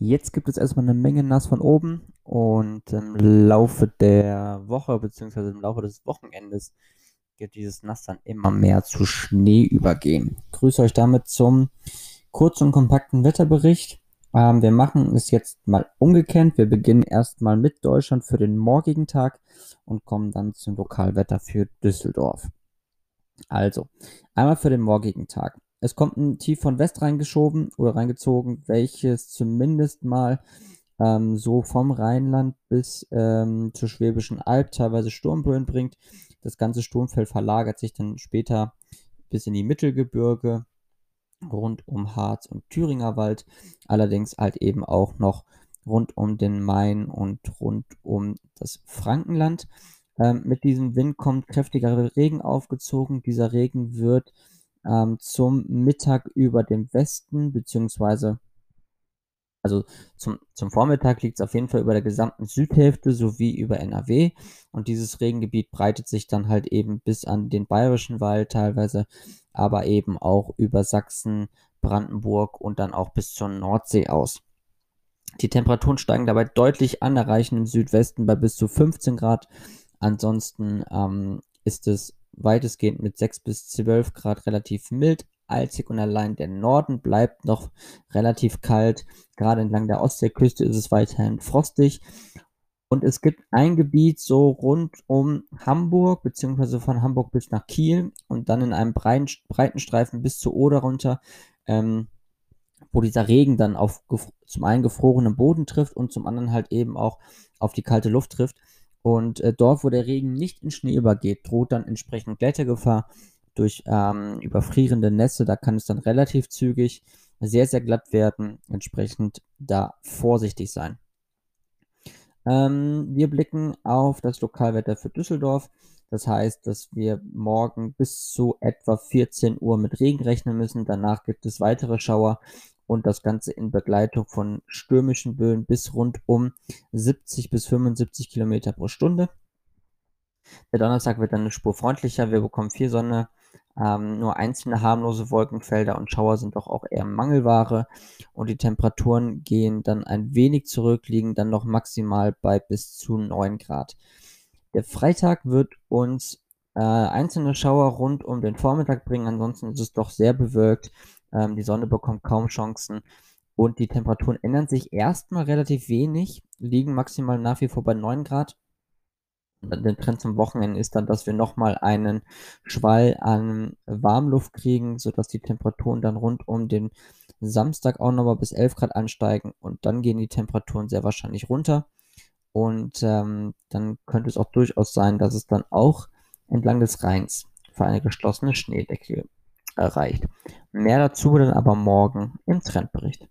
Jetzt gibt es erstmal eine Menge nass von oben und im Laufe der Woche bzw. im Laufe des Wochenendes wird dieses Nass dann immer mehr zu Schnee übergehen. Ich grüße euch damit zum kurzen und kompakten Wetterbericht. Ähm, wir machen es jetzt mal umgekehrt. Wir beginnen erstmal mit Deutschland für den morgigen Tag und kommen dann zum Lokalwetter für Düsseldorf. Also, einmal für den morgigen Tag. Es kommt ein Tief von West reingeschoben oder reingezogen, welches zumindest mal ähm, so vom Rheinland bis ähm, zur Schwäbischen Alb teilweise Sturmböen bringt. Das ganze Sturmfeld verlagert sich dann später bis in die Mittelgebirge rund um Harz und Thüringer Wald, allerdings halt eben auch noch rund um den Main und rund um das Frankenland. Ähm, mit diesem Wind kommt kräftiger Regen aufgezogen. Dieser Regen wird ähm, zum Mittag über dem Westen, beziehungsweise also zum, zum Vormittag liegt es auf jeden Fall über der gesamten Südhälfte sowie über NRW. Und dieses Regengebiet breitet sich dann halt eben bis an den Bayerischen Wald teilweise, aber eben auch über Sachsen, Brandenburg und dann auch bis zur Nordsee aus. Die Temperaturen steigen dabei deutlich an, erreichen im Südwesten bei bis zu 15 Grad. Ansonsten ähm, ist es weitestgehend mit 6 bis 12 Grad relativ mild. Einzig und allein der Norden bleibt noch relativ kalt. Gerade entlang der Ostseeküste ist es weiterhin frostig. Und es gibt ein Gebiet so rund um Hamburg, beziehungsweise von Hamburg bis nach Kiel und dann in einem breiten Streifen bis zur Oder runter, ähm, wo dieser Regen dann auf zum einen gefrorenen Boden trifft und zum anderen halt eben auch auf die kalte Luft trifft. Und äh, dort, wo der Regen nicht in Schnee übergeht, droht dann entsprechend Klettergefahr durch ähm, überfrierende Nässe. Da kann es dann relativ zügig sehr, sehr glatt werden. Entsprechend da vorsichtig sein. Ähm, wir blicken auf das Lokalwetter für Düsseldorf. Das heißt, dass wir morgen bis zu etwa 14 Uhr mit Regen rechnen müssen. Danach gibt es weitere Schauer und das Ganze in Begleitung von stürmischen Böen bis rund um 70 bis 75 Kilometer pro Stunde. Der Donnerstag wird dann eine Spur freundlicher. Wir bekommen viel Sonne, ähm, nur einzelne harmlose Wolkenfelder und Schauer sind doch auch eher Mangelware. Und die Temperaturen gehen dann ein wenig zurück, liegen dann noch maximal bei bis zu 9 Grad. Der Freitag wird uns äh, einzelne Schauer rund um den Vormittag bringen. Ansonsten ist es doch sehr bewölkt. Ähm, die Sonne bekommt kaum Chancen. Und die Temperaturen ändern sich erstmal relativ wenig, liegen maximal nach wie vor bei 9 Grad. Der Trend zum Wochenende ist dann, dass wir nochmal einen Schwall an Warmluft kriegen, sodass die Temperaturen dann rund um den Samstag auch nochmal bis 11 Grad ansteigen und dann gehen die Temperaturen sehr wahrscheinlich runter. Und ähm, dann könnte es auch durchaus sein, dass es dann auch entlang des Rheins für eine geschlossene Schneedecke erreicht. Mehr dazu dann aber morgen im Trendbericht.